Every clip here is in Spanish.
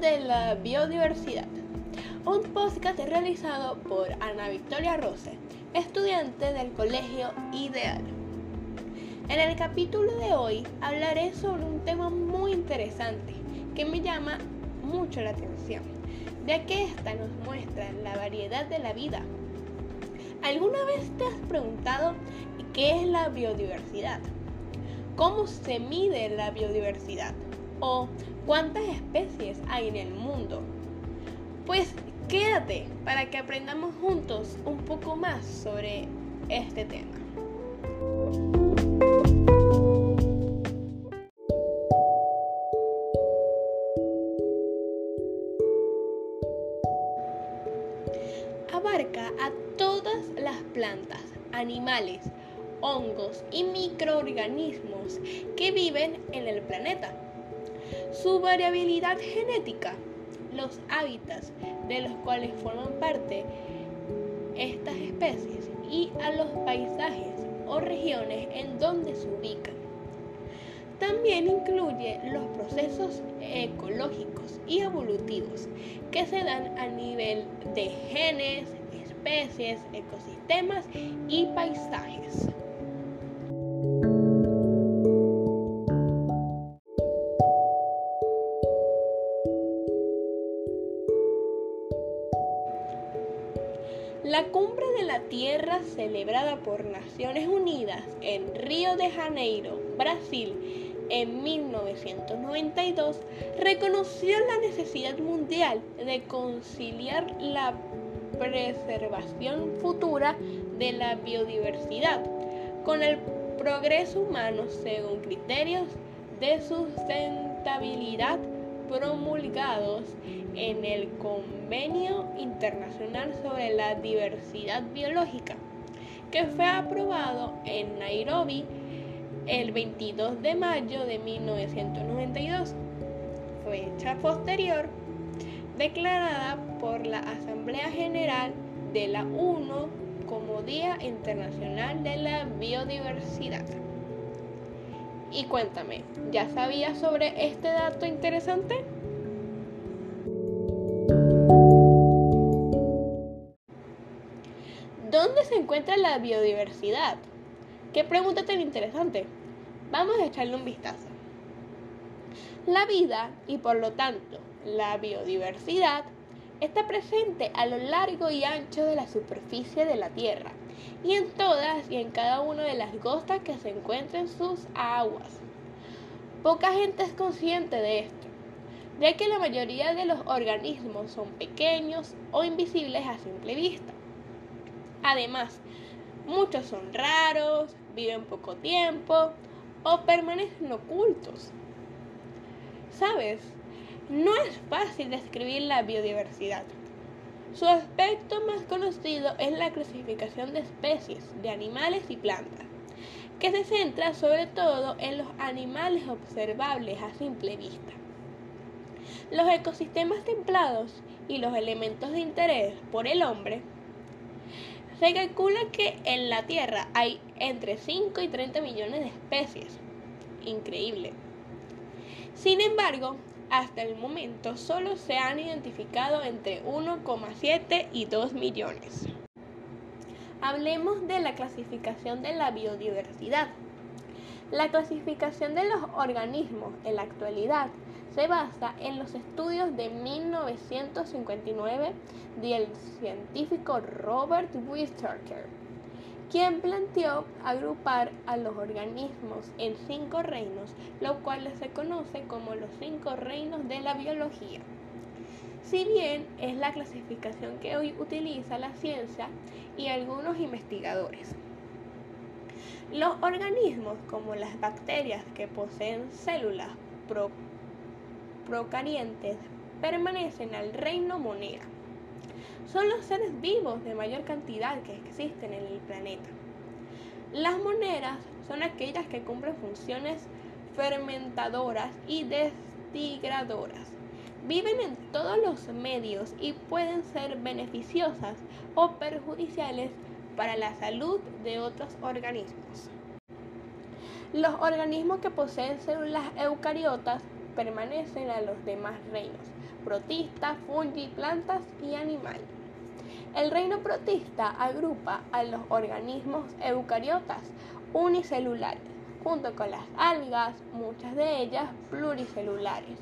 de la biodiversidad, un podcast realizado por Ana Victoria Rose, estudiante del Colegio Ideal. En el capítulo de hoy hablaré sobre un tema muy interesante que me llama mucho la atención, ya que esta nos muestra la variedad de la vida. ¿Alguna vez te has preguntado qué es la biodiversidad? ¿Cómo se mide la biodiversidad? ¿O cuántas especies hay en el mundo? Pues quédate para que aprendamos juntos un poco más sobre este tema. Abarca a todas las plantas, animales, hongos y microorganismos que viven en el planeta. Su variabilidad genética, los hábitats de los cuales forman parte estas especies y a los paisajes o regiones en donde se ubican. También incluye los procesos ecológicos y evolutivos que se dan a nivel de genes, especies, ecosistemas y paisajes. La cumbre de la Tierra celebrada por Naciones Unidas en Río de Janeiro, Brasil, en 1992, reconoció la necesidad mundial de conciliar la preservación futura de la biodiversidad con el progreso humano según criterios de sustentabilidad promulgados en el Convenio Internacional sobre la Diversidad Biológica, que fue aprobado en Nairobi el 22 de mayo de 1992. Fecha posterior declarada por la Asamblea General de la ONU como Día Internacional de la Biodiversidad. Y cuéntame, ¿ya sabías sobre este dato interesante? ¿Dónde se encuentra la biodiversidad? Qué pregunta tan interesante. Vamos a echarle un vistazo. La vida y por lo tanto la biodiversidad está presente a lo largo y ancho de la superficie de la Tierra y en todas y en cada una de las costas que se encuentran en sus aguas. Poca gente es consciente de esto, ya que la mayoría de los organismos son pequeños o invisibles a simple vista. Además, muchos son raros, viven poco tiempo o permanecen ocultos. ¿Sabes? No es fácil describir la biodiversidad. Su aspecto más conocido es la clasificación de especies de animales y plantas, que se centra sobre todo en los animales observables a simple vista. Los ecosistemas templados y los elementos de interés por el hombre se calcula que en la Tierra hay entre 5 y 30 millones de especies. Increíble. Sin embargo, hasta el momento solo se han identificado entre 1,7 y 2 millones. Hablemos de la clasificación de la biodiversidad. La clasificación de los organismos en la actualidad se basa en los estudios de 1959 del científico Robert Whittaker quien planteó agrupar a los organismos en cinco reinos, lo cual se conoce como los cinco reinos de la biología. Si bien es la clasificación que hoy utiliza la ciencia y algunos investigadores. Los organismos como las bacterias que poseen células procarientes permanecen al reino monera son los seres vivos de mayor cantidad que existen en el planeta. Las moneras son aquellas que cumplen funciones fermentadoras y destigradoras. Viven en todos los medios y pueden ser beneficiosas o perjudiciales para la salud de otros organismos. Los organismos que poseen células eucariotas permanecen a los demás reinos, protista, fungi, plantas y animales. El reino protista agrupa a los organismos eucariotas unicelulares, junto con las algas, muchas de ellas pluricelulares.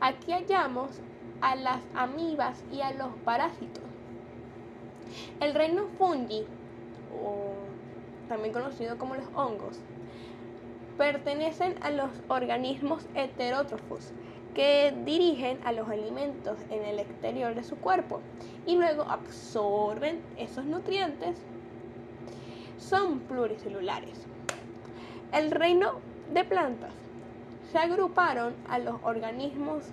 Aquí hallamos a las amibas y a los parásitos. El reino fungi, o también conocido como los hongos, pertenecen a los organismos heterótrofos que dirigen a los alimentos en el exterior de su cuerpo y luego absorben esos nutrientes. Son pluricelulares. El reino de plantas se agruparon a los organismos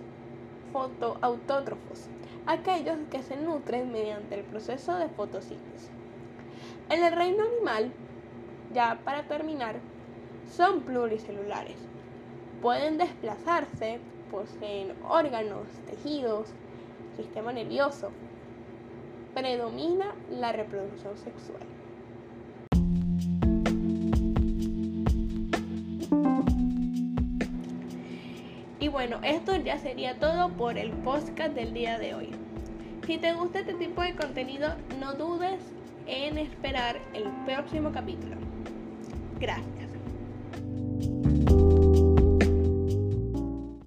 fotoautótrofos, aquellos que se nutren mediante el proceso de fotosíntesis. En el reino animal, ya para terminar, son pluricelulares. Pueden desplazarse, poseen órganos, tejidos, sistema nervioso. Predomina la reproducción sexual. Y bueno, esto ya sería todo por el podcast del día de hoy. Si te gusta este tipo de contenido, no dudes en esperar el próximo capítulo. Gracias.